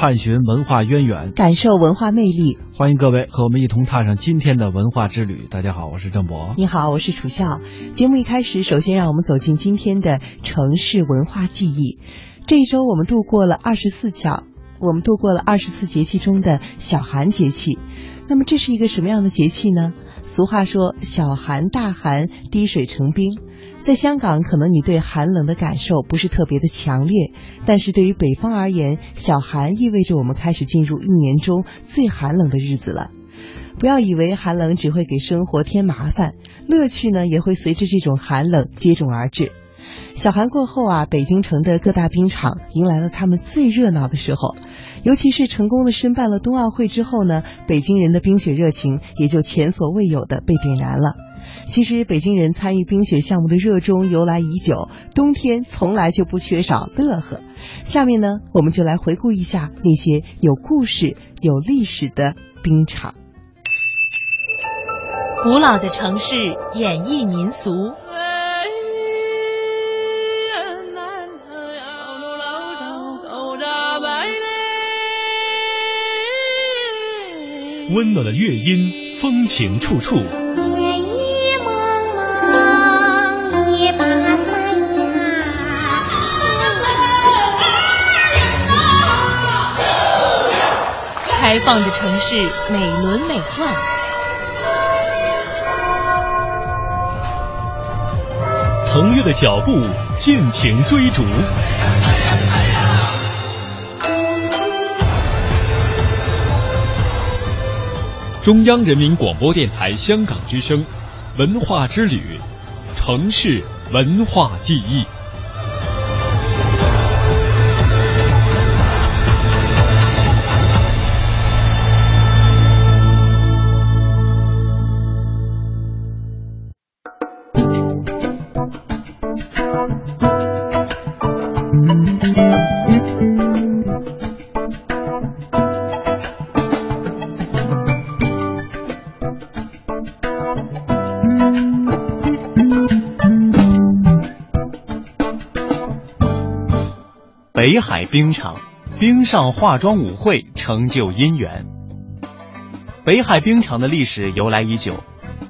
探寻文化渊源，感受文化魅力。欢迎各位和我们一同踏上今天的文化之旅。大家好，我是郑博。你好，我是楚笑。节目一开始，首先让我们走进今天的城市文化记忆。这一周我们度过了二十四角，我们度过了二十四节气中的小寒节气。那么这是一个什么样的节气呢？俗话说“小寒大寒，滴水成冰”。在香港，可能你对寒冷的感受不是特别的强烈，但是对于北方而言，小寒意味着我们开始进入一年中最寒冷的日子了。不要以为寒冷只会给生活添麻烦，乐趣呢也会随着这种寒冷接踵而至。小寒过后啊，北京城的各大冰场迎来了他们最热闹的时候，尤其是成功的申办了冬奥会之后呢，北京人的冰雪热情也就前所未有的被点燃了。其实北京人参与冰雪项目的热衷由来已久，冬天从来就不缺少乐呵。下面呢，我们就来回顾一下那些有故事、有历史的冰场。古老的城市演绎民俗，温暖的乐音，风情处处。开放的城市，美轮美奂。腾跃的脚步，尽情追逐。中央人民广播电台香港之声，文化之旅，城市文化记忆。冰场，冰上化妆舞会成就姻缘。北海冰场的历史由来已久，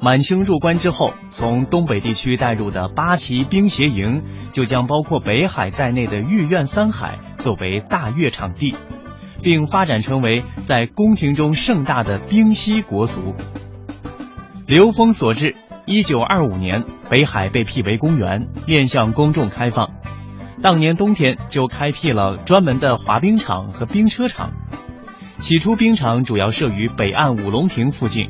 满清入关之后，从东北地区带入的八旗冰协营就将包括北海在内的御苑三海作为大乐场地，并发展成为在宫廷中盛大的冰嬉国俗。流风所至，一九二五年，北海被辟为公园，面向公众开放。当年冬天就开辟了专门的滑冰场和冰车场。起初，冰场主要设于北岸五龙亭附近。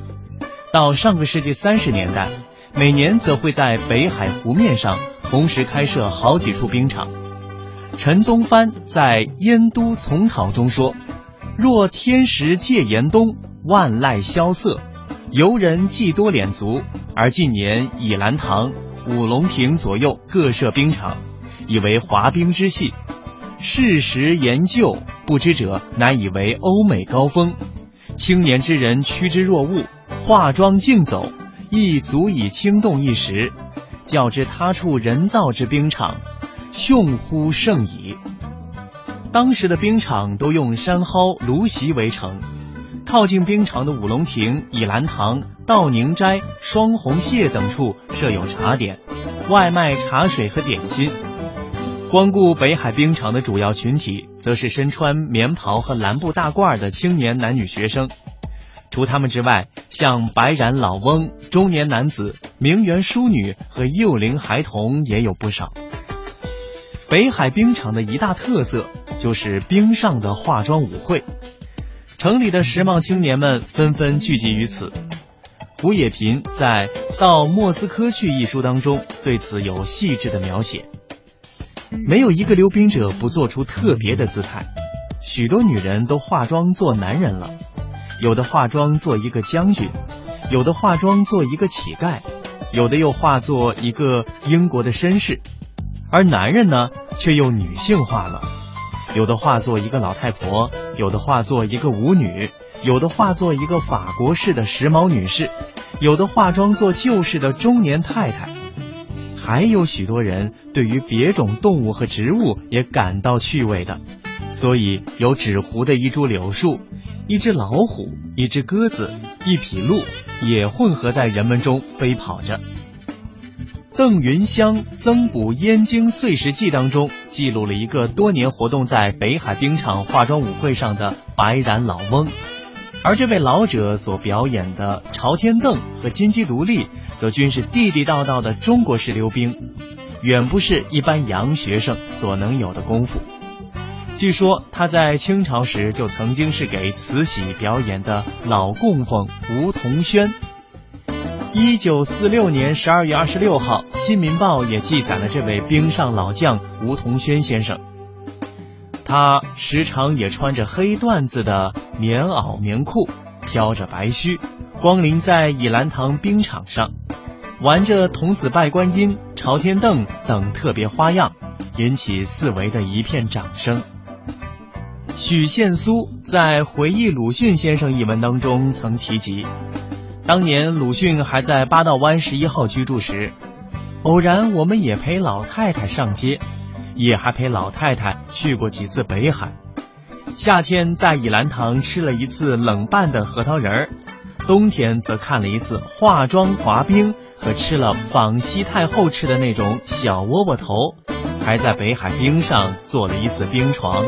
到上个世纪三十年代，每年则会在北海湖面上同时开设好几处冰场。陈宗藩在《燕都丛考》中说：“若天时借严冬，万籁萧瑟，游人既多脸足。而近年以兰堂、五龙亭左右各设冰场。”以为滑冰之戏，事实研究不知者，乃以为欧美高峰。青年之人趋之若鹜，化妆竞走，亦足以轻动一时。较之他处人造之冰场，雄乎甚矣。当时的冰场都用山蒿、芦席围成，靠近冰场的五龙亭、倚兰堂、道宁斋、双红榭等处设有茶点，外卖茶水和点心。光顾北海冰场的主要群体，则是身穿棉袍和蓝布大褂的青年男女学生。除他们之外，像白髯老翁、中年男子、名媛淑女和幼龄孩童也有不少。北海冰场的一大特色就是冰上的化妆舞会，城里的时髦青年们纷纷聚集于此。胡也频在《到莫斯科去》一书当中对此有细致的描写。没有一个溜冰者不做出特别的姿态，许多女人都化妆做男人了，有的化妆做一个将军，有的化妆做一个乞丐，有的又化作一个英国的绅士，而男人呢，却又女性化了，有的化作一个老太婆，有的化作一个舞女，有的化作一个法国式的时髦女士，有的化妆做旧式的中年太太。还有许多人对于别种动物和植物也感到趣味的，所以有纸糊的一株柳树、一只老虎、一只鸽子、一匹鹿也混合在人们中飞跑着。邓云香《增补燕京岁时记》当中记录了一个多年活动在北海冰场化妆舞会上的白髯老翁，而这位老者所表演的朝天凳和金鸡独立，则均是地地道道的中国式溜冰，远不是一般洋学生所能有的功夫。据说他在清朝时就曾经是给慈禧表演的老供奉吴桐轩。一九四六年十二月二十六号，《新民报》也记载了这位冰上老将吴桐轩先生。他时常也穿着黑缎子的棉袄棉裤，飘着白须，光临在倚兰堂冰场上，玩着童子拜观音、朝天凳等特别花样，引起四围的一片掌声。许宪苏在回忆鲁迅先生一文当中曾提及。当年鲁迅还在八道湾十一号居住时，偶然我们也陪老太太上街，也还陪老太太去过几次北海。夏天在倚兰堂吃了一次冷拌的核桃仁儿，冬天则看了一次化妆滑冰和吃了仿西太后吃的那种小窝窝头，还在北海冰上做了一次冰床。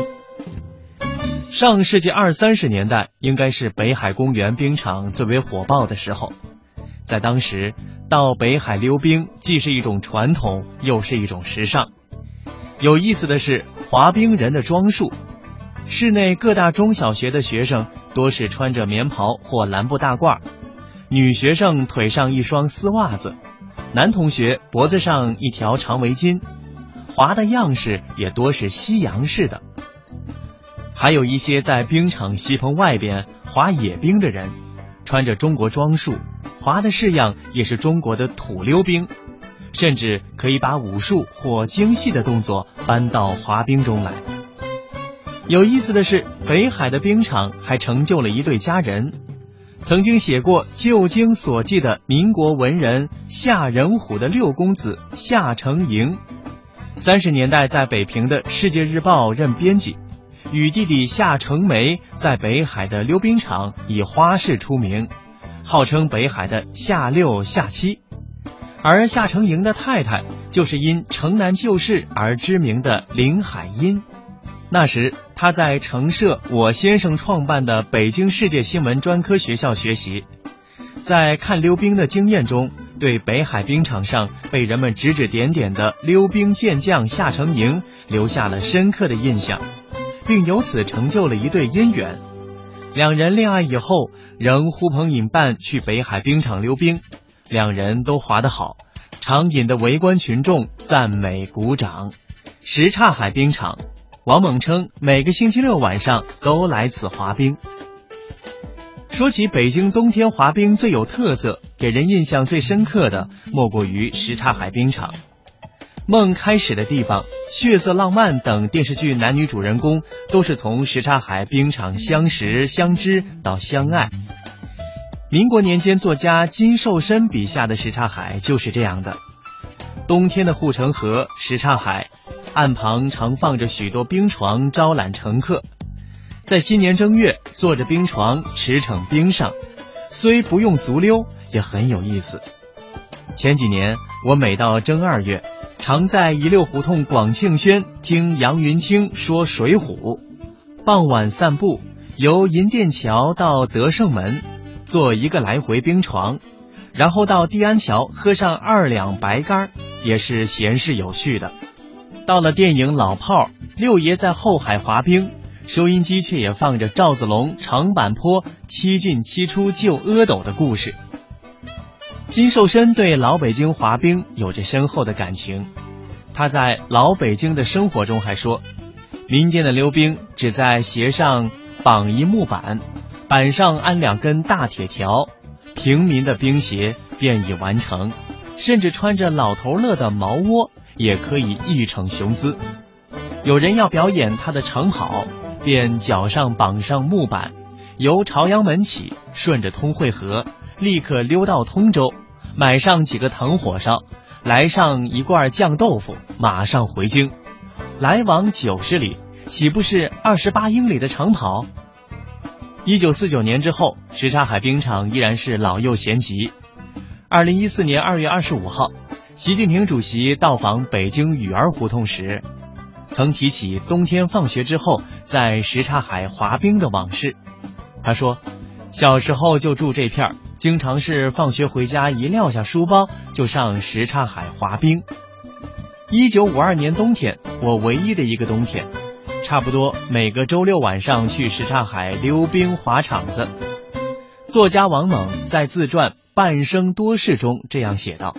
上世纪二三十年代，应该是北海公园冰场最为火爆的时候。在当时，到北海溜冰既是一种传统，又是一种时尚。有意思的是，滑冰人的装束，室内各大中小学的学生多是穿着棉袍或蓝布大褂，女学生腿上一双丝袜子，男同学脖子上一条长围巾，滑的样式也多是西洋式的。还有一些在冰场西棚外边滑野冰的人，穿着中国装束，滑的式样也是中国的土溜冰，甚至可以把武术或精细的动作搬到滑冰中来。有意思的是，北海的冰场还成就了一对佳人，曾经写过《旧经所记》的民国文人夏仁虎的六公子夏承营，三十年代在北平的《世界日报》任编辑。与弟弟夏承梅在北海的溜冰场以花式出名，号称北海的夏六夏七。而夏承营的太太就是因城南旧事而知名的林海音。那时他在城社我先生创办的北京世界新闻专科学校学习，在看溜冰的经验中，对北海冰场上被人们指指点点的溜冰健将夏承营留下了深刻的印象。并由此成就了一对姻缘。两人恋爱以后，仍呼朋引伴去北海冰场溜冰，两人都滑得好，常引得围观群众赞美鼓掌。什刹海冰场，王猛称每个星期六晚上都来此滑冰。说起北京冬天滑冰最有特色、给人印象最深刻的，莫过于什刹海冰场。梦开始的地方，血色浪漫等电视剧男女主人公都是从什刹海冰场相识、相知到相爱。民国年间，作家金寿申笔下的什刹海就是这样的。冬天的护城河什刹海岸旁常放着许多冰床，招揽乘客。在新年正月，坐着冰床驰骋冰上，虽不用足溜，也很有意思。前几年，我每到正二月。常在一溜胡同广庆轩听杨云清说《水浒》，傍晚散步，由银锭桥到德胜门，坐一个来回冰床，然后到地安桥喝上二两白干，也是闲适有趣的。到了电影《老炮儿》，六爷在后海滑冰，收音机却也放着赵子龙长坂坡七进七出救阿斗的故事。金寿申对老北京滑冰有着深厚的感情，他在老北京的生活中还说，民间的溜冰只在鞋上绑一木板，板上安两根大铁条，平民的冰鞋便已完成，甚至穿着老头乐的毛窝也可以一逞雄姿。有人要表演他的长跑，便脚上绑上木板，由朝阳门起，顺着通惠河。立刻溜到通州，买上几个藤火烧，来上一罐酱豆腐，马上回京，来往九十里，岂不是二十八英里的长跑？一九四九年之后，什刹海冰场依然是老幼咸集。二零一四年二月二十五号，习近平主席到访北京雨儿胡同时，曾提起冬天放学之后在什刹海滑冰的往事。他说，小时候就住这片儿，经常是放学回家一撂下书包就上什刹海滑冰。一九五二年冬天，我唯一的一个冬天。差不多每个周六晚上去什刹海溜冰滑场子。作家王猛在自传《半生多事》中这样写道：“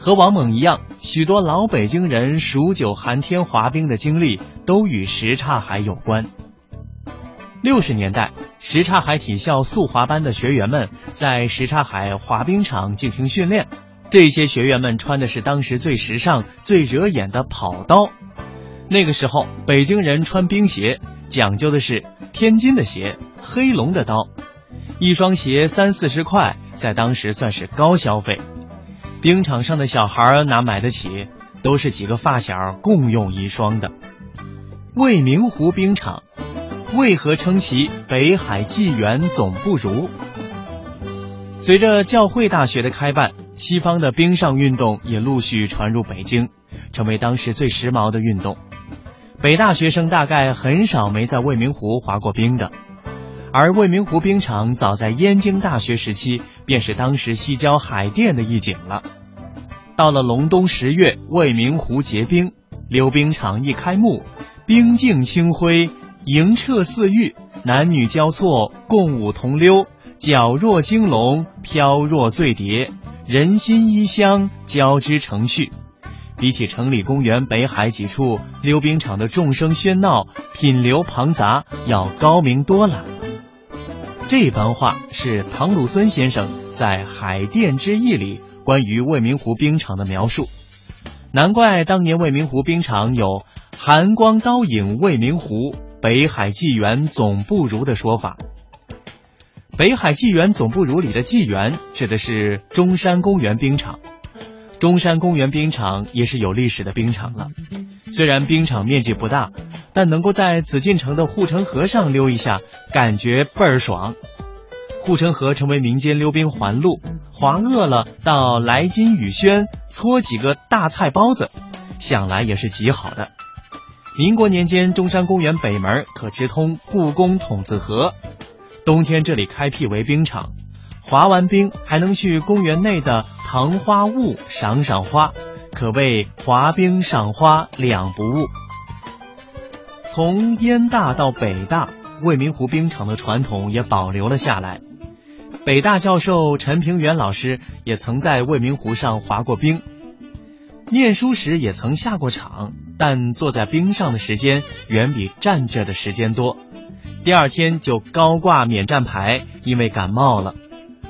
和王猛一样，许多老北京人数九寒天滑冰的经历都与什刹海有关。六十年代，什刹海体校速滑班的学员们在什刹海滑冰场进行训练，这些学员们穿的是当时最时尚、最惹眼的跑刀。”那个时候，北京人穿冰鞋讲究的是天津的鞋、黑龙的刀，一双鞋三四十块，在当时算是高消费。冰场上的小孩哪买得起？都是几个发小共用一双的。未名湖冰场为何称其北海纪元总不如？随着教会大学的开办，西方的冰上运动也陆续传入北京，成为当时最时髦的运动。北大学生大概很少没在未名湖滑过冰的，而未名湖冰场早在燕京大学时期便是当时西郊海淀的一景了。到了隆冬十月，未名湖结冰，溜冰场一开幕，冰镜清辉，莹澈似玉，男女交错，共舞同溜，皎若惊龙，飘若醉蝶，人心衣香，交织成趣。比起城里公园北海几处溜冰场的众声喧闹、品流庞杂要高明多了。这番话是唐鲁孙先生在《海淀之意》里关于未名湖冰场的描述。难怪当年未名湖冰场有“寒光刀影未名湖，北海纪元总不如”的说法。北海纪元总不如里的纪元指的是中山公园冰场。中山公园冰场也是有历史的冰场了，虽然冰场面积不大，但能够在紫禁城的护城河上溜一下，感觉倍儿爽。护城河成为民间溜冰环路，滑饿了到来金雨轩搓几个大菜包子，想来也是极好的。民国年间，中山公园北门可直通故宫筒子河，冬天这里开辟为冰场，滑完冰还能去公园内的。糖花坞赏赏花，可谓滑冰赏花两不误。从燕大到北大，未名湖冰场的传统也保留了下来。北大教授陈平原老师也曾在未名湖上滑过冰，念书时也曾下过场，但坐在冰上的时间远比站着的时间多。第二天就高挂免战牌，因为感冒了。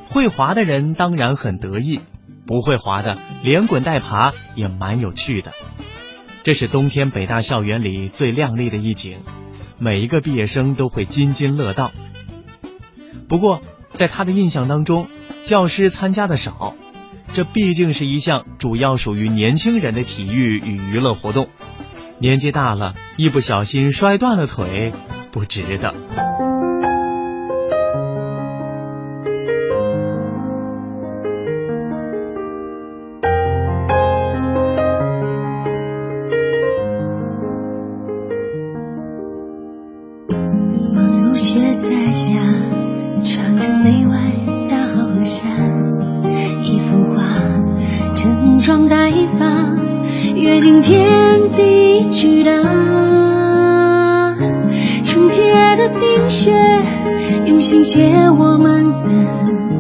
会滑的人当然很得意。不会滑的，连滚带爬也蛮有趣的。这是冬天北大校园里最亮丽的一景，每一个毕业生都会津津乐道。不过，在他的印象当中，教师参加的少，这毕竟是一项主要属于年轻人的体育与娱乐活动。年纪大了，一不小心摔断了腿，不值得。冰雪用心写我们的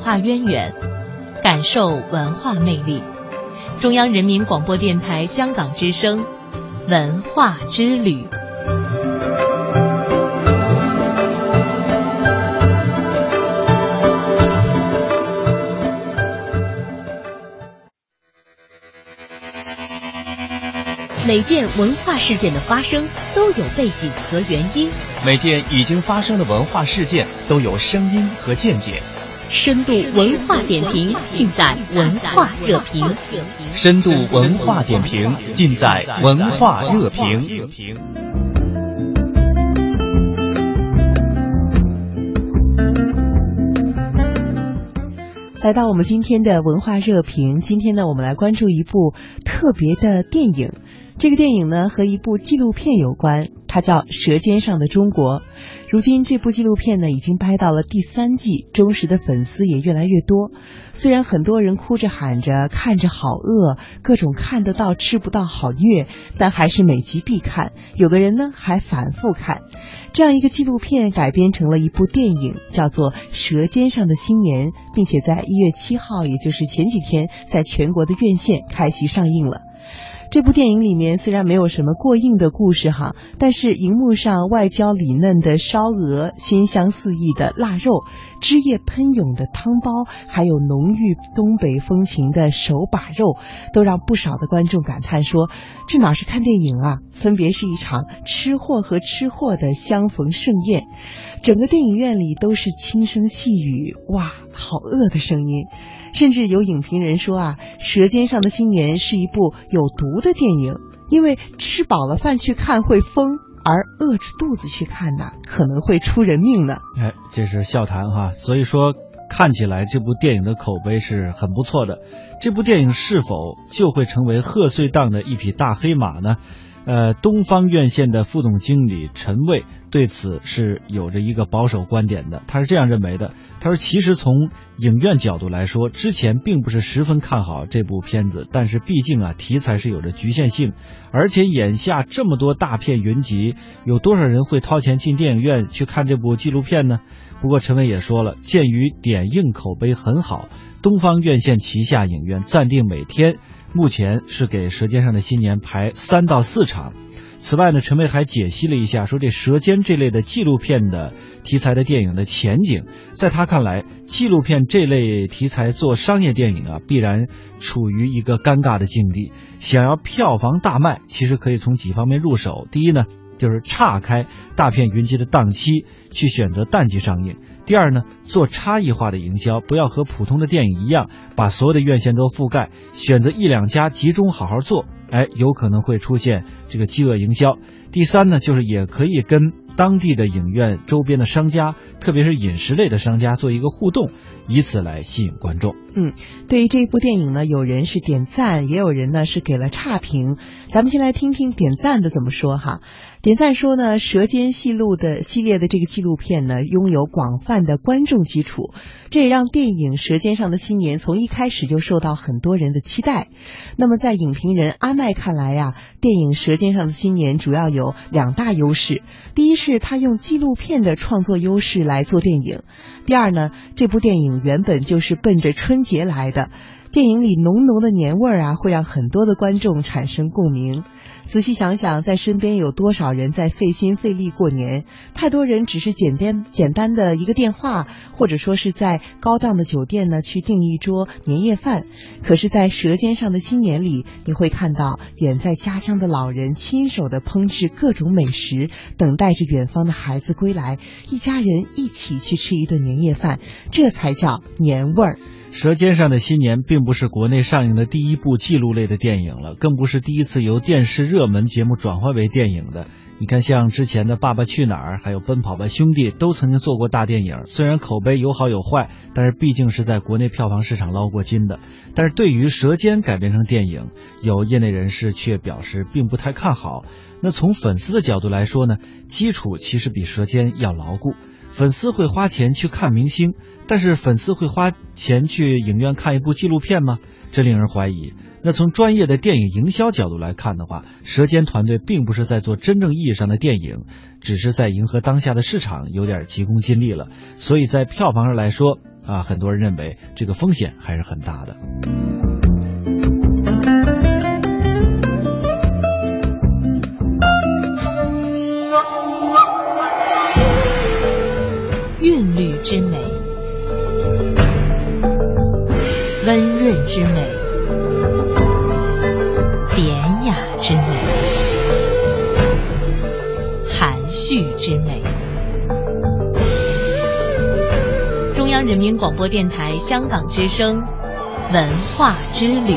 化渊源，感受文化魅力。中央人民广播电台香港之声，文化之旅。每件文化事件的发生都有背景和原因，每件已经发生的文化事件都有声音和见解。深度文化点评尽在文化热评。深度文化点评尽在文化热评。来到我们今天的文化热评，今天呢，我们来关注一部特别的电影。这个电影呢和一部纪录片有关，它叫《舌尖上的中国》。如今这部纪录片呢已经拍到了第三季，忠实的粉丝也越来越多。虽然很多人哭着喊着看着好饿，各种看得到吃不到好虐，但还是每集必看。有的人呢还反复看。这样一个纪录片改编成了一部电影，叫做《舌尖上的新年》，并且在一月七号，也就是前几天，在全国的院线开席上映了。这部电影里面虽然没有什么过硬的故事哈，但是荧幕上外焦里嫩的烧鹅、鲜香四溢的腊肉、汁液喷涌的汤包，还有浓郁东北风情的手把肉，都让不少的观众感叹说：“这哪是看电影啊，分别是一场吃货和吃货的相逢盛宴。”整个电影院里都是轻声细语，哇，好饿的声音。甚至有影评人说啊，《舌尖上的新年》是一部有毒的电影，因为吃饱了饭去看会疯，而饿着肚子去看呢，可能会出人命呢。哎，这是笑谈哈，所以说看起来这部电影的口碑是很不错的。这部电影是否就会成为贺岁档的一匹大黑马呢？呃，东方院线的副总经理陈卫对此是有着一个保守观点的。他是这样认为的：他说，其实从影院角度来说，之前并不是十分看好这部片子，但是毕竟啊，题材是有着局限性，而且眼下这么多大片云集，有多少人会掏钱进电影院去看这部纪录片呢？不过陈伟也说了，鉴于点映口碑很好，东方院线旗下影院暂定每天。目前是给《舌尖上的新年》排三到四场，此外呢，陈薇还解析了一下，说这《舌尖》这类的纪录片的题材的电影的前景，在他看来，纪录片这类题材做商业电影啊，必然处于一个尴尬的境地。想要票房大卖，其实可以从几方面入手。第一呢，就是岔开大片云集的档期，去选择淡季上映。第二呢，做差异化的营销，不要和普通的电影一样，把所有的院线都覆盖，选择一两家集中好好做，哎，有可能会出现这个饥饿营销。第三呢，就是也可以跟当地的影院周边的商家，特别是饮食类的商家做一个互动，以此来吸引观众。嗯，对于这一部电影呢，有人是点赞，也有人呢是给了差评。咱们先来听听点赞的怎么说哈。点赞说呢，《舌尖戏录》的系列的这个纪录片呢，拥有广泛的观众基础，这也让电影《舌尖上的新年》从一开始就受到很多人的期待。那么，在影评人阿麦看来呀，电影《舌尖上的新年》主要有两大优势：第一是他用纪录片的创作优势来做电影；第二呢，这部电影原本就是奔着春节来的，电影里浓浓的年味儿啊，会让很多的观众产生共鸣。仔细想想，在身边有多少人在费心费力过年？太多人只是简单简单的一个电话，或者说是在高档的酒店呢去订一桌年夜饭。可是，在《舌尖上的新年》里，你会看到远在家乡的老人亲手的烹制各种美食，等待着远方的孩子归来，一家人一起去吃一顿年夜饭，这才叫年味儿。《舌尖上的新年》并不是国内上映的第一部记录类的电影了，更不是第一次由电视热门节目转化为电影的。你看，像之前的《爸爸去哪儿》还有《奔跑吧兄弟》都曾经做过大电影，虽然口碑有好有坏，但是毕竟是在国内票房市场捞过金的。但是对于《舌尖》改编成电影，有业内人士却表示并不太看好。那从粉丝的角度来说呢，基础其实比《舌尖》要牢固。粉丝会花钱去看明星，但是粉丝会花钱去影院看一部纪录片吗？这令人怀疑。那从专业的电影营销角度来看的话，舌尖团队并不是在做真正意义上的电影，只是在迎合当下的市场，有点急功近利了。所以在票房上来说，啊，很多人认为这个风险还是很大的。之美，温润之美，典雅之美，含蓄之美。中央人民广播电台香港之声文化之旅。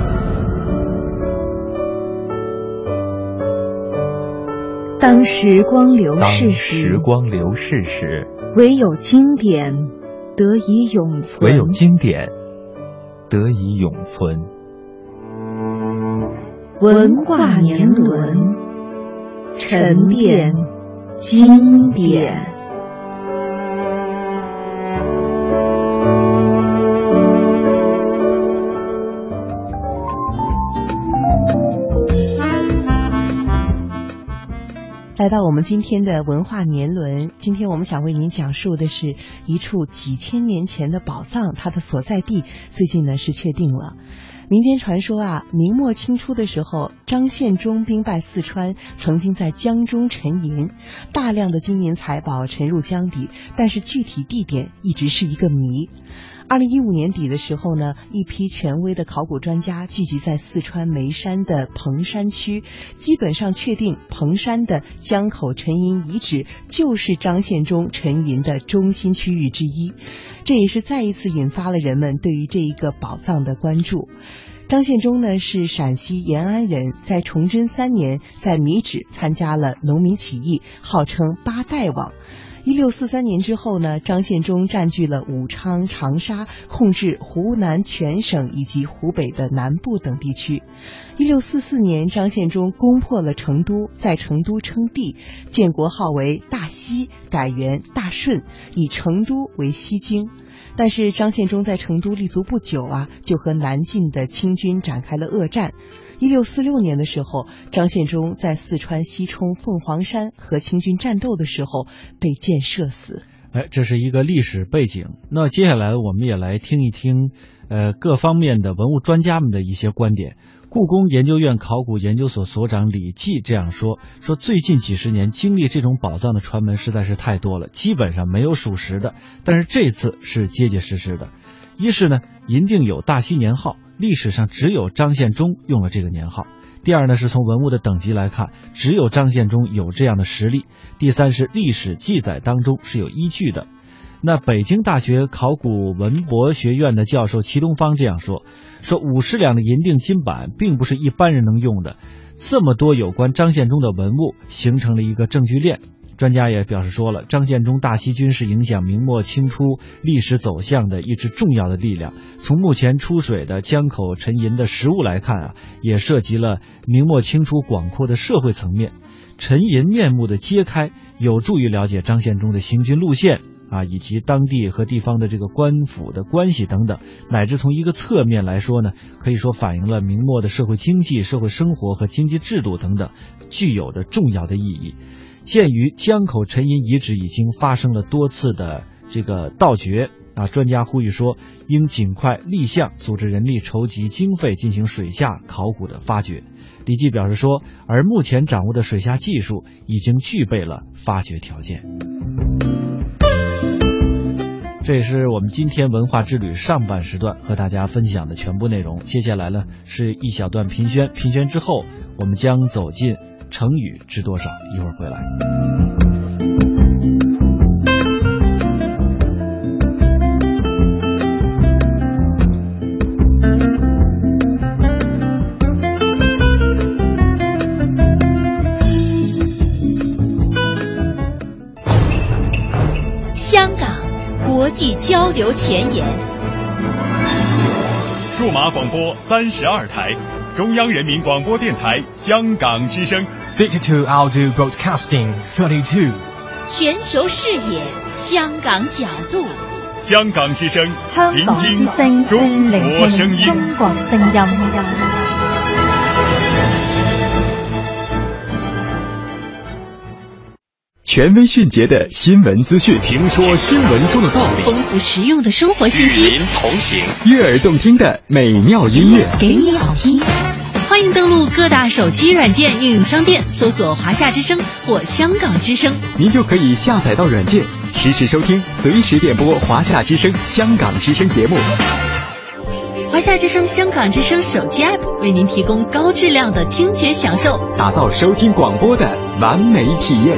当时光流逝时时，光流逝时，唯有经典得以永存。唯有经典得以永存。文化年轮，沉淀经典。来到我们今天的文化年轮，今天我们想为您讲述的是一处几千年前的宝藏，它的所在地最近呢是确定了。民间传说啊，明末清初的时候，张献忠兵败四川，曾经在江中沉银，大量的金银财宝沉入江底，但是具体地点一直是一个谜。二零一五年底的时候呢，一批权威的考古专家聚集在四川眉山的彭山区，基本上确定彭山的江口沉银遗址就是张献忠沉银的中心区域之一。这也是再一次引发了人们对于这一个宝藏的关注。张献忠呢是陕西延安人，在崇祯三年在米脂参加了农民起义，号称八代王。一六四三年之后呢，张献忠占据了武昌、长沙，控制湖南全省以及湖北的南部等地区。一六四四年，张献忠攻破了成都，在成都称帝，建国号为大西，改元大顺，以成都为西京。但是张献忠在成都立足不久啊，就和南进的清军展开了恶战。一六四六年的时候，张献忠在四川西充凤凰山和清军战斗的时候被箭射死。哎，这是一个历史背景。那接下来我们也来听一听，呃，各方面的文物专家们的一些观点。故宫研究院考古研究所所长李济这样说：说最近几十年经历这种宝藏的传闻实在是太多了，基本上没有属实的。但是这次是结结实实的。一是呢，银锭有大西年号，历史上只有张献忠用了这个年号。第二呢，是从文物的等级来看，只有张献忠有这样的实力。第三是历史记载当中是有依据的。那北京大学考古文博学院的教授齐东方这样说：说五十两的银锭金板并不是一般人能用的，这么多有关张献忠的文物形成了一个证据链。专家也表示说了，张献忠大西军是影响明末清初历史走向的一支重要的力量。从目前出水的江口沉银的实物来看啊，也涉及了明末清初广阔的社会层面。沉银面目的揭开，有助于了解张献忠的行军路线啊，以及当地和地方的这个官府的关系等等，乃至从一个侧面来说呢，可以说反映了明末的社会经济、社会生活和经济制度等等，具有着重要的意义。鉴于江口沉银遗址已经发生了多次的这个盗掘啊，专家呼吁说，应尽快立项，组织人力筹集经费进行水下考古的发掘。李记表示说，而目前掌握的水下技术已经具备了发掘条件。这也是我们今天文化之旅上半时段和大家分享的全部内容。接下来呢是一小段评宣，评宣之后我们将走进。成语知多少？一会儿回来。香港国际交流前沿，数码广播三十二台，中央人民广播电台香港之声。Digital Audio Broadcasting Thirty Two，全球视野，香港角度，香港之声，香港之聆聲，聽中聆國聲音。中國聲音。权威迅捷的新闻资讯，听说新闻中的道理，丰富实用的生活信息，您同行，悦耳动听的美妙音乐，给你好听。欢迎登录各大手机软件应用商店，搜索“华夏之声”或“香港之声您就可以下载到软件，实时收听，随时点播华夏之声、香港之声节目。”。华夏之声、香港之声手机 App 为您提供高质量的听觉享受。打造收听广播的完美体验。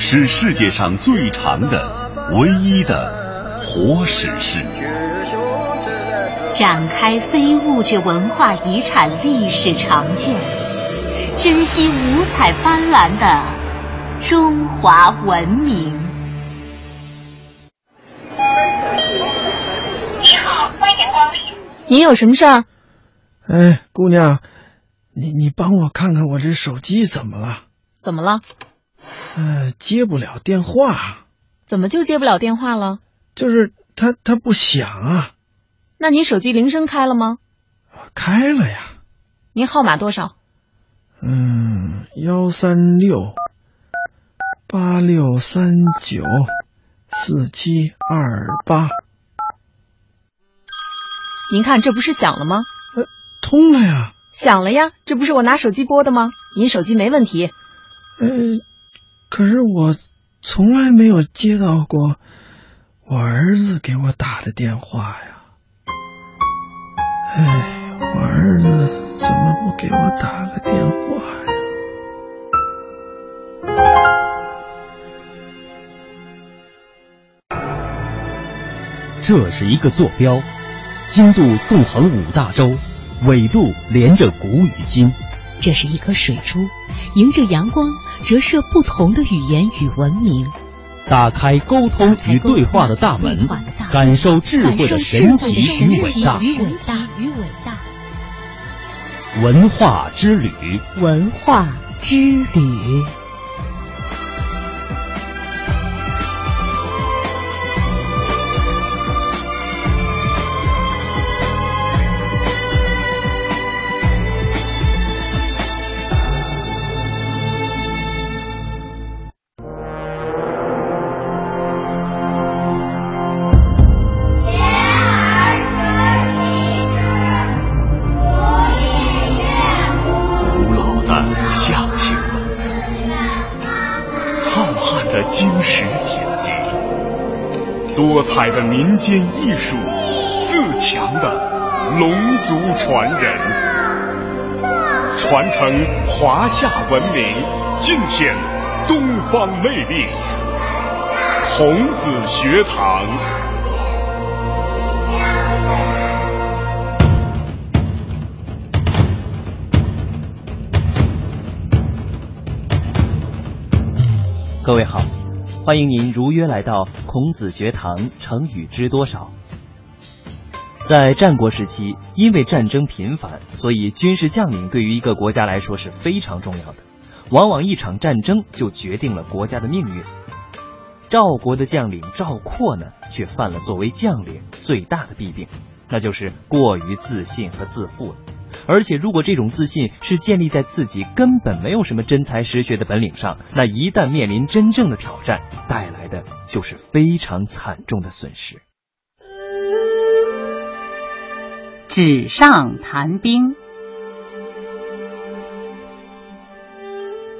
是世界上最长的、唯一的活史诗。展开非物质文化遗产历史长卷，珍惜五彩斑斓的中华文明。你好，欢迎光临。您有什么事儿？哎，姑娘，你你帮我看看我这手机怎么了？怎么了？呃，接不了电话。怎么就接不了电话了？就是它它不响啊。那你手机铃声开了吗？开了呀。您号码多少？嗯，幺三六八六三九四七二八。您看，这不是响了吗？呃，通了呀。响了呀，这不是我拿手机拨的吗？您手机没问题。呃，可是我从来没有接到过我儿子给我打的电话呀。哎，我儿子怎么不给我打个电话呀？这是一个坐标。经度纵横五大洲，纬度连着古与今。这是一颗水珠，迎着阳光折射不同的语言与文明。打开沟通与对话的大门，感受智慧的神奇与伟大。文化之旅，文化之旅。民间艺术，自强的龙族传人，传承华夏文明，尽显东方魅力。孔子学堂。各位好。欢迎您如约来到孔子学堂，成语知多少？在战国时期，因为战争频繁，所以军事将领对于一个国家来说是非常重要的。往往一场战争就决定了国家的命运。赵国的将领赵括呢，却犯了作为将领最大的弊病，那就是过于自信和自负了。而且，如果这种自信是建立在自己根本没有什么真才实学的本领上，那一旦面临真正的挑战，带来的就是非常惨重的损失。纸上谈兵。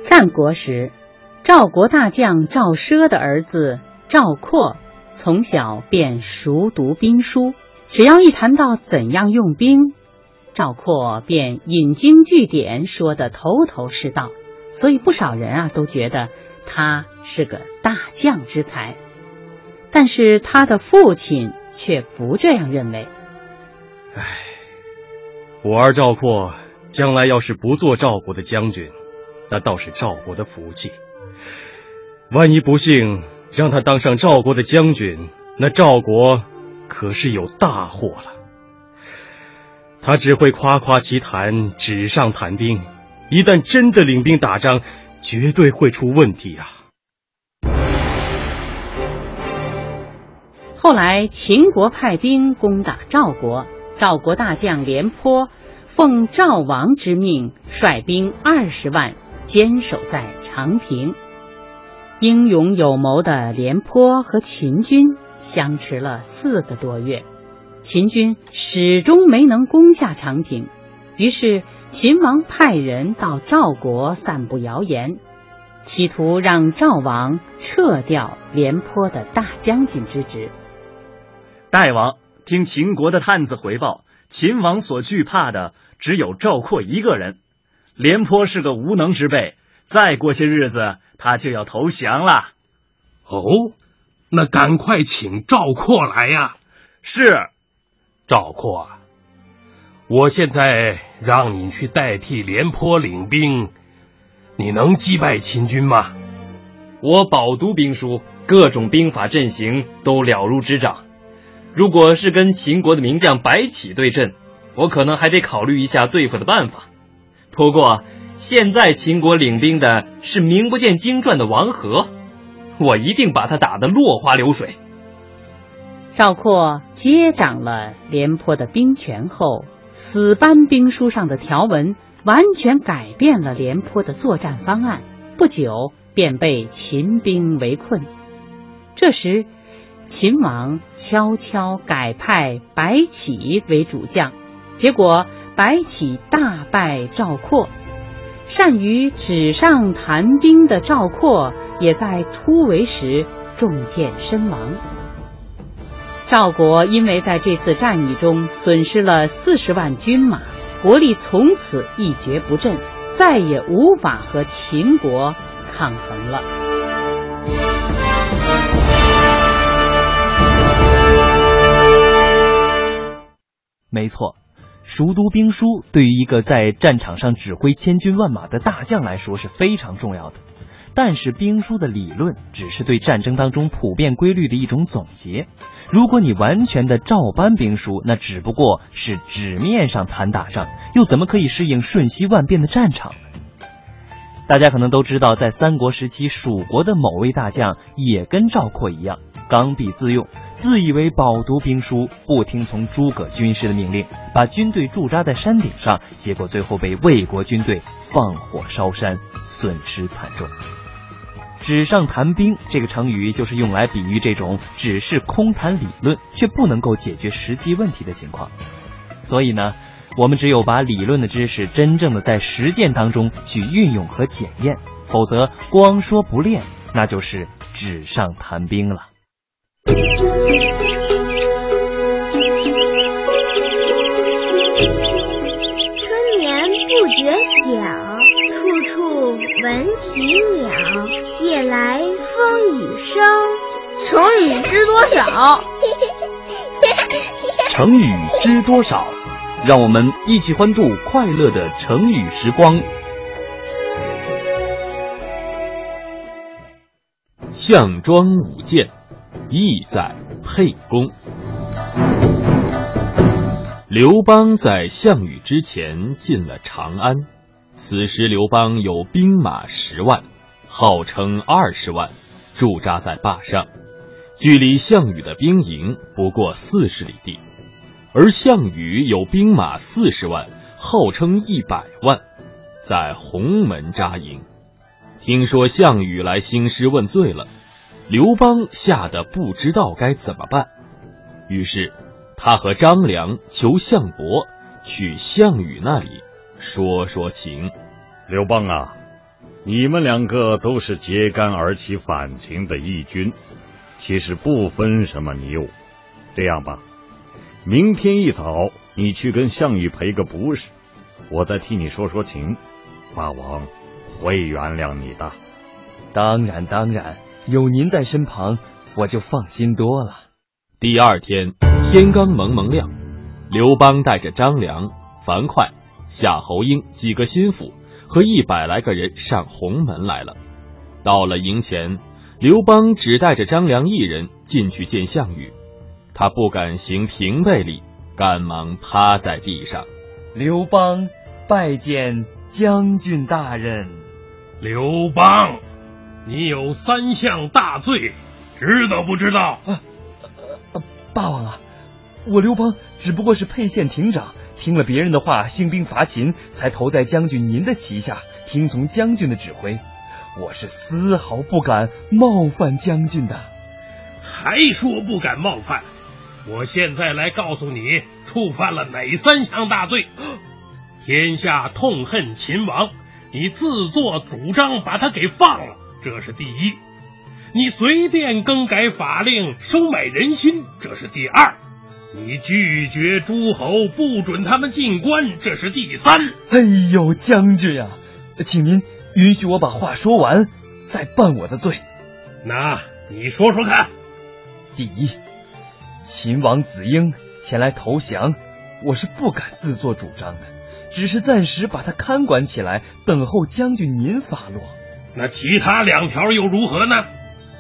战国时，赵国大将赵奢的儿子赵括从小便熟读兵书，只要一谈到怎样用兵。赵括便引经据典，说的头头是道，所以不少人啊都觉得他是个大将之才。但是他的父亲却不这样认为。唉，我儿赵括将来要是不做赵国的将军，那倒是赵国的福气。万一不幸让他当上赵国的将军，那赵国可是有大祸了。他只会夸夸其谈，纸上谈兵。一旦真的领兵打仗，绝对会出问题啊！后来秦国派兵攻打赵国，赵国大将廉颇奉赵王之命，率兵二十万坚守在长平。英勇有谋的廉颇和秦军相持了四个多月。秦军始终没能攻下长平，于是秦王派人到赵国散布谣言，企图让赵王撤掉廉颇的大将军之职。大王，听秦国的探子回报，秦王所惧怕的只有赵括一个人，廉颇是个无能之辈，再过些日子他就要投降了。哦，那赶快请赵括来呀！是。赵括，我现在让你去代替廉颇领兵，你能击败秦军吗？我饱读兵书，各种兵法阵型都了如指掌。如果是跟秦国的名将白起对阵，我可能还得考虑一下对付的办法。不过现在秦国领兵的是名不见经传的王和，我一定把他打得落花流水。赵括接掌了廉颇的兵权后，死搬兵书上的条文完全改变了廉颇的作战方案，不久便被秦兵围困。这时，秦王悄悄改派白起为主将，结果白起大败赵括。善于纸上谈兵的赵括，也在突围时中箭身亡。赵国因为在这次战役中损失了四十万军马，国力从此一蹶不振，再也无法和秦国抗衡了。没错，熟读兵书对于一个在战场上指挥千军万马的大将来说是非常重要的。但是兵书的理论只是对战争当中普遍规律的一种总结。如果你完全的照搬兵书，那只不过是纸面上谈打仗，又怎么可以适应瞬息万变的战场呢？大家可能都知道，在三国时期，蜀国的某位大将也跟赵括一样，刚愎自用，自以为饱读兵书，不听从诸葛军师的命令，把军队驻扎在山顶上，结果最后被魏国军队放火烧山，损失惨重。纸上谈兵这个成语就是用来比喻这种只是空谈理论却不能够解决实际问题的情况。所以呢，我们只有把理论的知识真正的在实践当中去运用和检验，否则光说不练，那就是纸上谈兵了。春眠不觉晓，闻啼鸟。夜来风雨声，成语知多少？成语知多少？让我们一起欢度快乐的成语时光。项庄舞剑，意在沛公。刘邦在项羽之前进了长安，此时刘邦有兵马十万。号称二十万，驻扎在坝上，距离项羽的兵营不过四十里地，而项羽有兵马四十万，号称一百万，在鸿门扎营。听说项羽来兴师问罪了，刘邦吓得不知道该怎么办，于是他和张良求项伯去项羽那里说说情。刘邦啊！你们两个都是揭竿而起反秦的义军，其实不分什么你我。这样吧，明天一早你去跟项羽赔个不是，我再替你说说情，霸王会原谅你的。当然当然，有您在身旁，我就放心多了。第二天天刚蒙蒙亮，刘邦带着张良、樊哙、夏侯婴几个心腹。和一百来个人上鸿门来了。到了营前，刘邦只带着张良一人进去见项羽。他不敢行平辈礼，赶忙趴在地上。刘邦拜见将军大人。刘邦，你有三项大罪，知道不知道？啊，霸王啊，我刘邦只不过是沛县亭长。听了别人的话，兴兵伐秦，才投在将军您的旗下，听从将军的指挥。我是丝毫不敢冒犯将军的。还说不敢冒犯？我现在来告诉你，触犯了哪三项大罪？天下痛恨秦王，你自作主张把他给放了，这是第一；你随便更改法令，收买人心，这是第二。你拒绝诸侯，不准他们进关，这是第三。哎呦，将军呀，请您允许我把话说完，再办我的罪。那你说说看。第一，秦王子婴前来投降，我是不敢自作主张的，只是暂时把他看管起来，等候将军您发落。那其他两条又如何呢？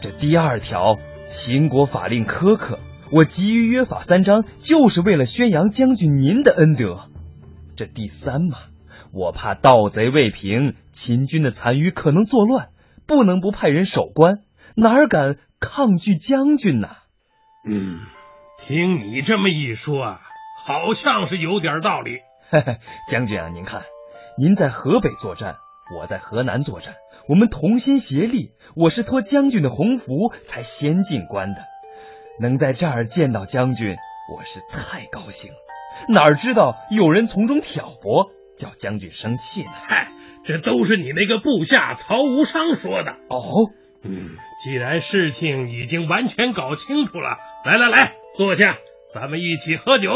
这第二条，秦国法令苛刻。我急于约法三章，就是为了宣扬将军您的恩德。这第三嘛，我怕盗贼未平，秦军的残余可能作乱，不能不派人守关，哪敢抗拒将军呐？嗯，听你这么一说啊，好像是有点道理。嘿嘿，将军啊，您看，您在河北作战，我在河南作战，我们同心协力，我是托将军的鸿福才先进关的。能在这儿见到将军，我是太高兴了。哪知道有人从中挑拨，叫将军生气呢？嗨，这都是你那个部下曹无伤说的。哦，嗯，既然事情已经完全搞清楚了，来来来，坐下，咱们一起喝酒。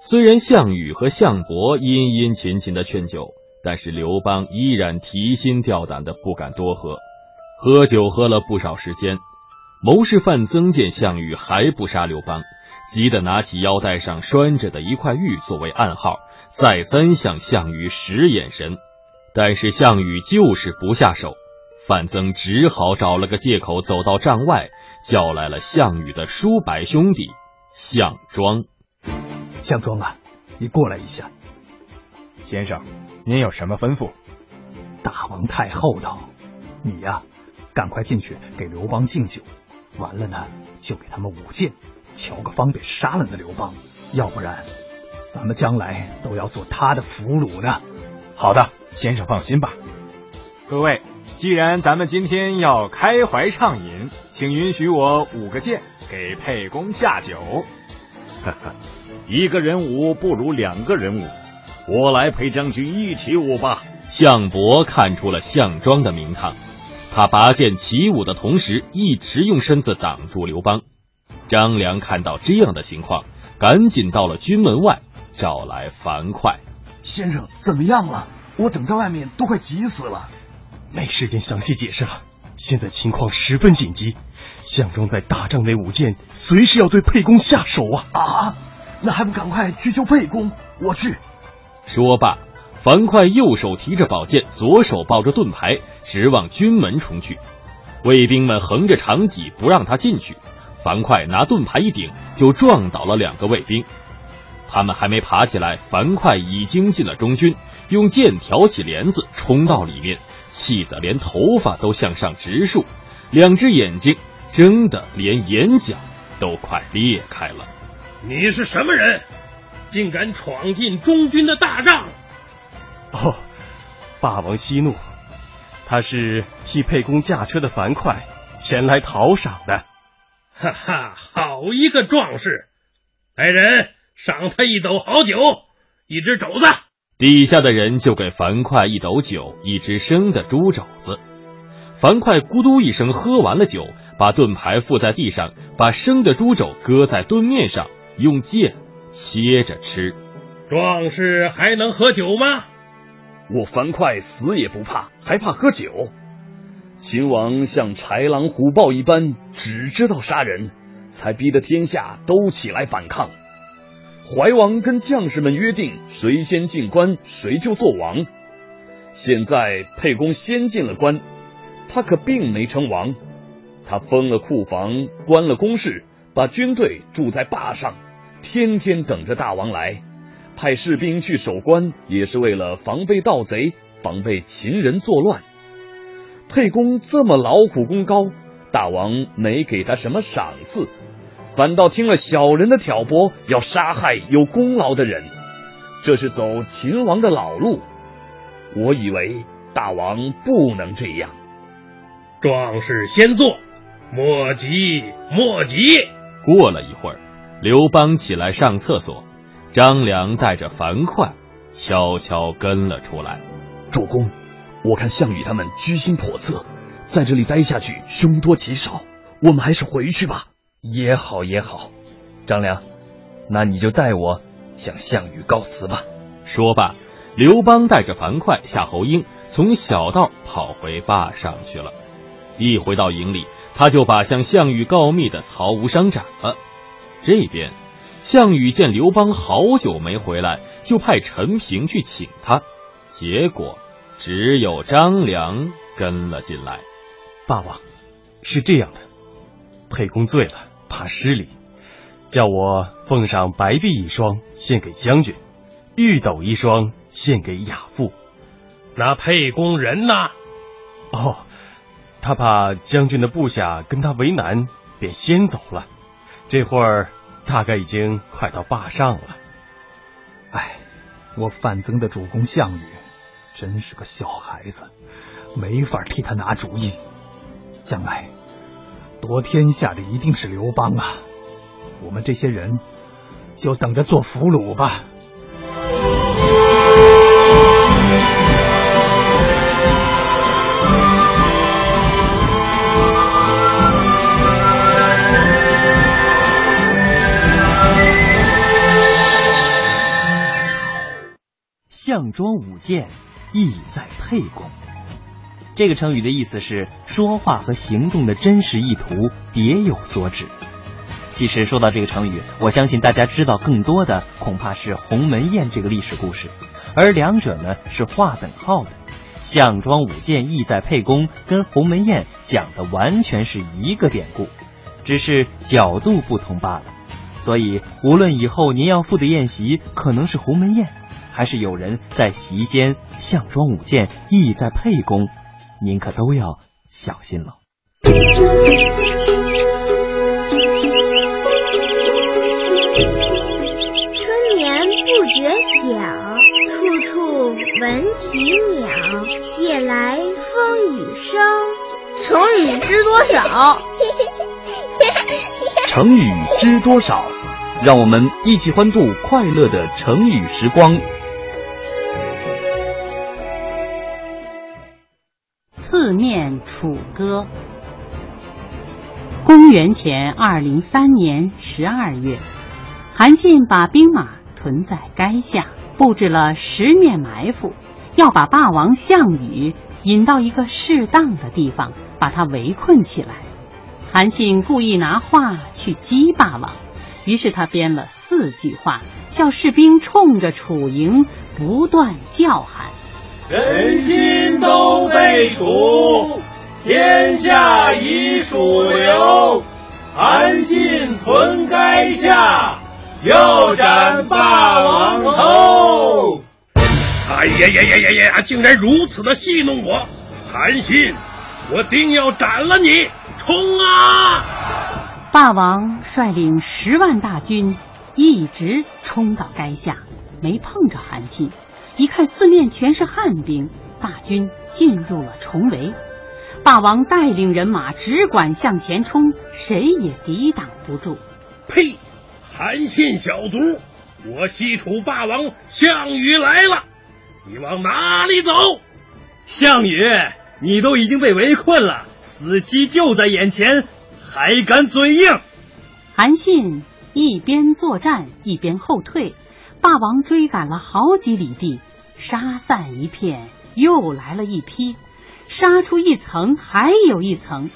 虽然项羽和项伯殷殷勤勤的劝酒，但是刘邦依然提心吊胆的不敢多喝。喝酒喝了不少时间。谋士范增见项羽还不杀刘邦，急得拿起腰带上拴着的一块玉作为暗号，再三向项羽使眼神，但是项羽就是不下手。范增只好找了个借口走到帐外，叫来了项羽的叔伯兄弟项庄。项庄啊，你过来一下。先生，您有什么吩咐？大王太厚道，你呀，赶快进去给刘邦敬酒。完了呢，就给他们舞剑，瞧个方便杀了那刘邦，要不然咱们将来都要做他的俘虏呢。好的，先生放心吧。各位，既然咱们今天要开怀畅饮，请允许我舞个剑给沛公下酒。哈哈，一个人舞不如两个人舞，我来陪将军一起舞吧。项伯看出了项庄的名堂。他拔剑起舞的同时，一直用身子挡住刘邦。张良看到这样的情况，赶紧到了军门外，找来樊哙先生。怎么样了？我等在外面都快急死了。没时间详细解释了。现在情况十分紧急，项庄在大帐内舞剑，随时要对沛公下手啊！啊，那还不赶快去救沛公？我去。说罢。樊哙右手提着宝剑，左手抱着盾牌，直往军门冲去。卫兵们横着长戟不让他进去。樊哙拿盾牌一顶，就撞倒了两个卫兵。他们还没爬起来，樊哙已经进了中军，用剑挑起帘子冲到里面，气得连头发都向上直竖，两只眼睛睁得连眼角都快裂开了。你是什么人？竟敢闯进中军的大帐！哦，霸王息怒，他是替沛公驾车的樊哙前来讨赏的。哈哈，好一个壮士！来人，赏他一斗好酒，一只肘子。底下的人就给樊哙一斗酒，一只生的猪肘子。樊哙咕嘟一声喝完了酒，把盾牌附在地上，把生的猪肘搁在盾面上，用剑切着吃。壮士还能喝酒吗？我樊哙死也不怕，还怕喝酒？秦王像豺狼虎豹一般，只知道杀人，才逼得天下都起来反抗。怀王跟将士们约定，谁先进关，谁就做王。现在沛公先进了关，他可并没称王。他封了库房，关了宫室，把军队驻在坝上，天天等着大王来。派士兵去守关，也是为了防备盗贼，防备秦人作乱。沛公这么劳苦功高，大王没给他什么赏赐，反倒听了小人的挑拨，要杀害有功劳的人，这是走秦王的老路。我以为大王不能这样。壮士先坐，莫急莫急。过了一会儿，刘邦起来上厕所。张良带着樊哙悄悄跟了出来。主公，我看项羽他们居心叵测，在这里待下去凶多吉少，我们还是回去吧。也好也好，张良，那你就代我向项羽告辞吧。说罢，刘邦带着樊哙、夏侯婴从小道跑回坝上去了。一回到营里，他就把向项羽告密的曹无伤斩了。这边。项羽见刘邦好久没回来，就派陈平去请他，结果只有张良跟了进来。霸王，是这样的，沛公醉了，怕失礼，叫我奉上白璧一双献给将军，玉斗一双献给亚父。那沛公人呢？哦，他怕将军的部下跟他为难，便先走了。这会儿大概已经快到坝上了。哎，我范增的主公项羽真是个小孩子，没法替他拿主意。将来夺天下的一定是刘邦啊！我们这些人就等着做俘虏吧。项庄舞剑，意在沛公。这个成语的意思是说话和行动的真实意图别有所指。其实说到这个成语，我相信大家知道更多的恐怕是鸿门宴这个历史故事，而两者呢是划等号的。项庄舞剑，意在沛公，跟鸿门宴讲的完全是一个典故，只是角度不同罢了。所以，无论以后您要赴的宴席可能是鸿门宴，还是有人在席间项庄舞剑，意在沛公，您可都要小心了。春眠不觉晓，处处闻啼鸟。夜来风雨声。成语知多少？成语知多少？让我们一起欢度快乐的成语时光。四面楚歌。公元前二零三年十二月，韩信把兵马屯在垓下，布置了十面埋伏，要把霸王项羽引到一个适当的地方，把他围困起来。韩信故意拿话去激霸王，于是他编了四句话，叫士兵冲着楚营不断叫喊：“人心都被楚。”天下已属刘，韩信屯垓下，要斩霸王头。哎呀呀呀呀呀！竟然如此的戏弄我，韩信，我定要斩了你！冲啊！霸王率领十万大军，一直冲到垓下，没碰着韩信。一看四面全是汉兵，大军进入了重围。霸王带领人马只管向前冲，谁也抵挡不住。呸！韩信小卒，我西楚霸王项羽来了，你往哪里走？项羽，你都已经被围困了，死期就在眼前，还敢嘴硬？韩信一边作战一边后退，霸王追赶了好几里地，杀散一片，又来了一批。杀出一层，还有一层，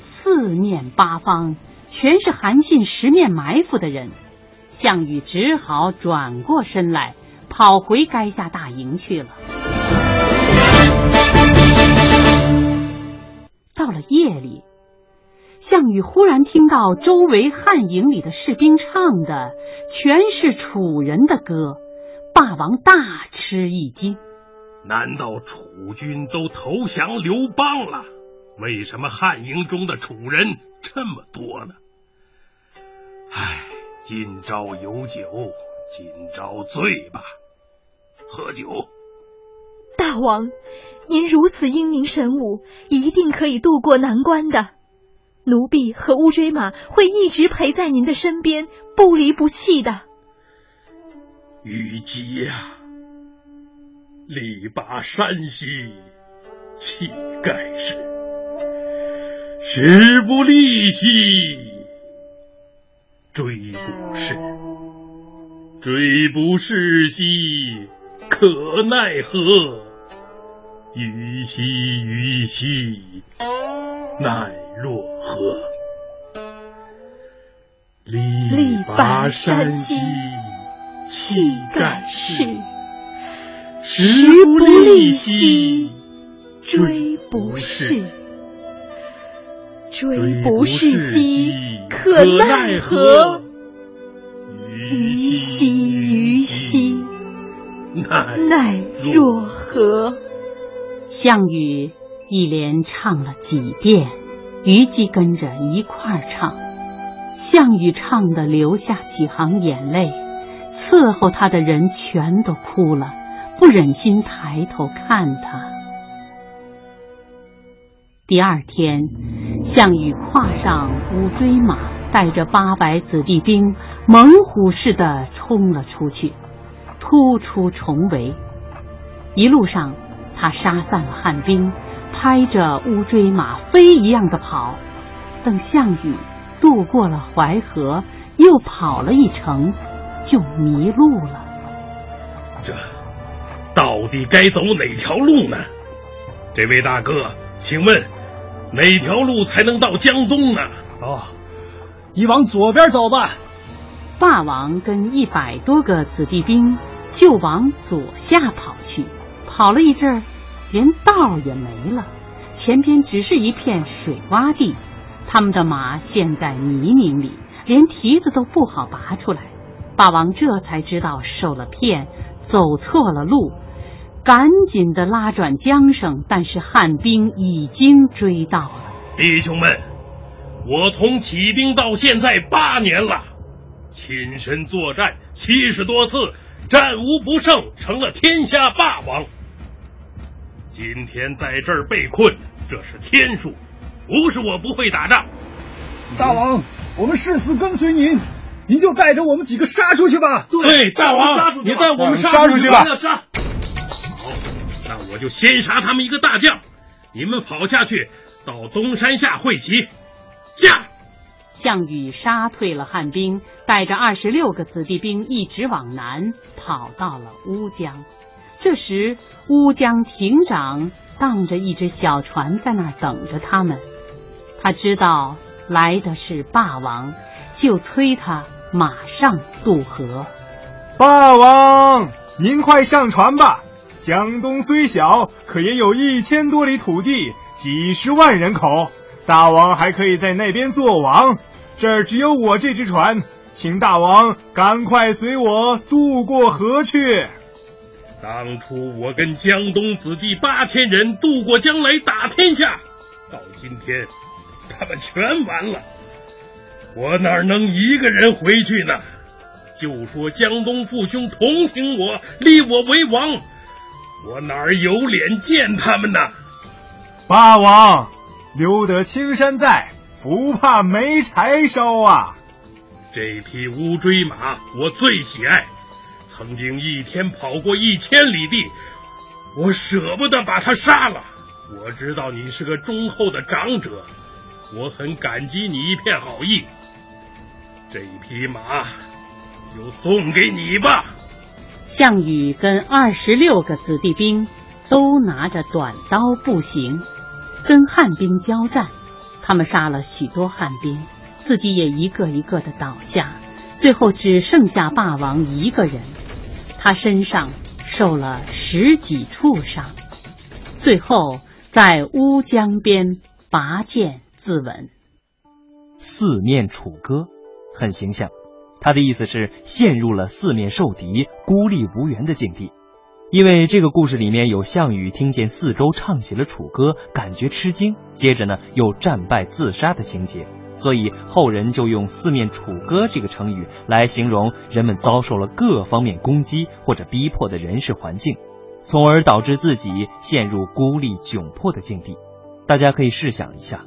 四面八方全是韩信十面埋伏的人。项羽只好转过身来，跑回垓下大营去了。到了夜里，项羽忽然听到周围汉营里的士兵唱的全是楚人的歌，霸王大吃一惊。难道楚军都投降刘邦了？为什么汉营中的楚人这么多呢？唉，今朝有酒今朝醉吧，喝酒。大王，您如此英明神武，一定可以渡过难关的。奴婢和乌骓马会一直陪在您的身边，不离不弃的。虞姬呀！力拔山兮气盖世，时不利兮骓不逝，骓不逝兮可奈何？虞兮虞兮奈若何？力拔山兮岂敢是，时不利兮，骓不逝。骓不逝兮，可奈何？虞兮虞兮，奈若何？项羽一连唱了几遍，虞姬跟着一块儿唱。项羽唱的，流下几行眼泪。伺候他的人全都哭了，不忍心抬头看他。第二天，项羽跨上乌骓马，带着八百子弟兵，猛虎似的冲了出去，突出重围。一路上，他杀散了汉兵，拍着乌骓马飞一样的跑。等项羽渡过了淮河，又跑了一程，就迷路了。这到底该走哪条路呢？这位大哥，请问？哪条路才能到江东呢？哦，你往左边走吧。霸王跟一百多个子弟兵就往左下跑去，跑了一阵儿，连道也没了，前边只是一片水洼地。他们的马陷在泥泞里，连蹄子都不好拔出来。霸王这才知道受了骗，走错了路。赶紧的拉转缰绳，但是汉兵已经追到了。弟兄们，我从起兵到现在八年了，亲身作战七十多次，战无不胜，成了天下霸王。今天在这儿被困，这是天数，不是我不会打仗。大王，我们誓死跟随您，您就带着我们几个杀出去吧。对，大王，你带我们杀出去吧。好那我就先杀他们一个大将，你们跑下去，到东山下会齐。驾！项羽杀退了汉兵，带着二十六个子弟兵一直往南，跑到了乌江。这时，乌江亭长荡着一只小船在那儿等着他们。他知道来的是霸王，就催他马上渡河。霸王，您快上船吧。江东虽小，可也有一千多里土地，几十万人口。大王还可以在那边做王。这儿只有我这只船，请大王赶快随我渡过河去。当初我跟江东子弟八千人渡过江来打天下，到今天他们全完了，我哪能一个人回去呢？就说江东父兄同情我，立我为王。我哪儿有脸见他们呢？霸王，留得青山在，不怕没柴烧啊！这匹乌骓马我最喜爱，曾经一天跑过一千里地，我舍不得把它杀了。我知道你是个忠厚的长者，我很感激你一片好意。这匹马就送给你吧。项羽跟二十六个子弟兵都拿着短刀步行，跟汉兵交战。他们杀了许多汉兵，自己也一个一个的倒下，最后只剩下霸王一个人。他身上受了十几处伤，最后在乌江边拔剑自刎。四面楚歌，很形象。他的意思是陷入了四面受敌、孤立无援的境地。因为这个故事里面有项羽听见四周唱起了楚歌，感觉吃惊，接着呢又战败自杀的情节，所以后人就用“四面楚歌”这个成语来形容人们遭受了各方面攻击或者逼迫的人事环境，从而导致自己陷入孤立窘迫的境地。大家可以试想一下，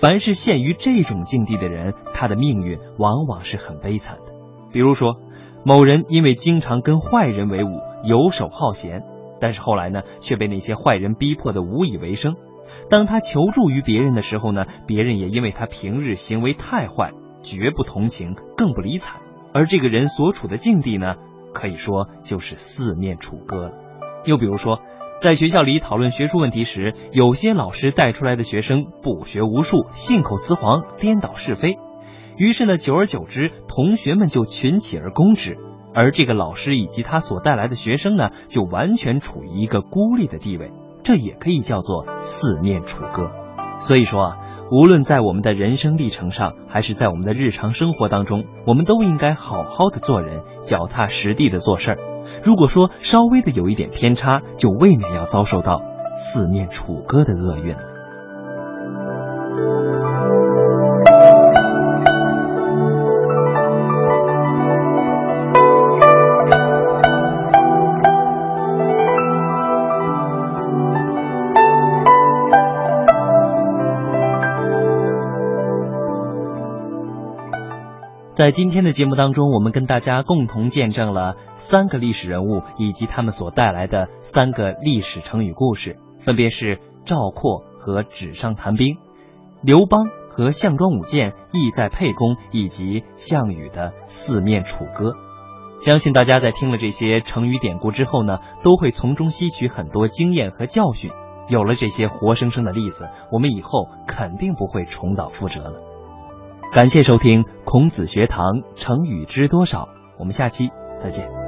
凡是陷于这种境地的人，他的命运往往是很悲惨的。比如说，某人因为经常跟坏人为伍，游手好闲，但是后来呢，却被那些坏人逼迫的无以为生。当他求助于别人的时候呢，别人也因为他平日行为太坏，绝不同情，更不理睬。而这个人所处的境地呢，可以说就是四面楚歌了。又比如说，在学校里讨论学术问题时，有些老师带出来的学生不学无术，信口雌黄，颠倒是非。于是呢，久而久之，同学们就群起而攻之，而这个老师以及他所带来的学生呢，就完全处于一个孤立的地位。这也可以叫做四面楚歌。所以说啊，无论在我们的人生历程上，还是在我们的日常生活当中，我们都应该好好的做人，脚踏实地的做事儿。如果说稍微的有一点偏差，就未免要遭受到四面楚歌的厄运。在今天的节目当中，我们跟大家共同见证了三个历史人物以及他们所带来的三个历史成语故事，分别是赵括和纸上谈兵，刘邦和项庄舞剑，意在沛公，以及项羽的四面楚歌。相信大家在听了这些成语典故之后呢，都会从中吸取很多经验和教训。有了这些活生生的例子，我们以后肯定不会重蹈覆辙了。感谢收听孔子学堂成语知多少，我们下期再见。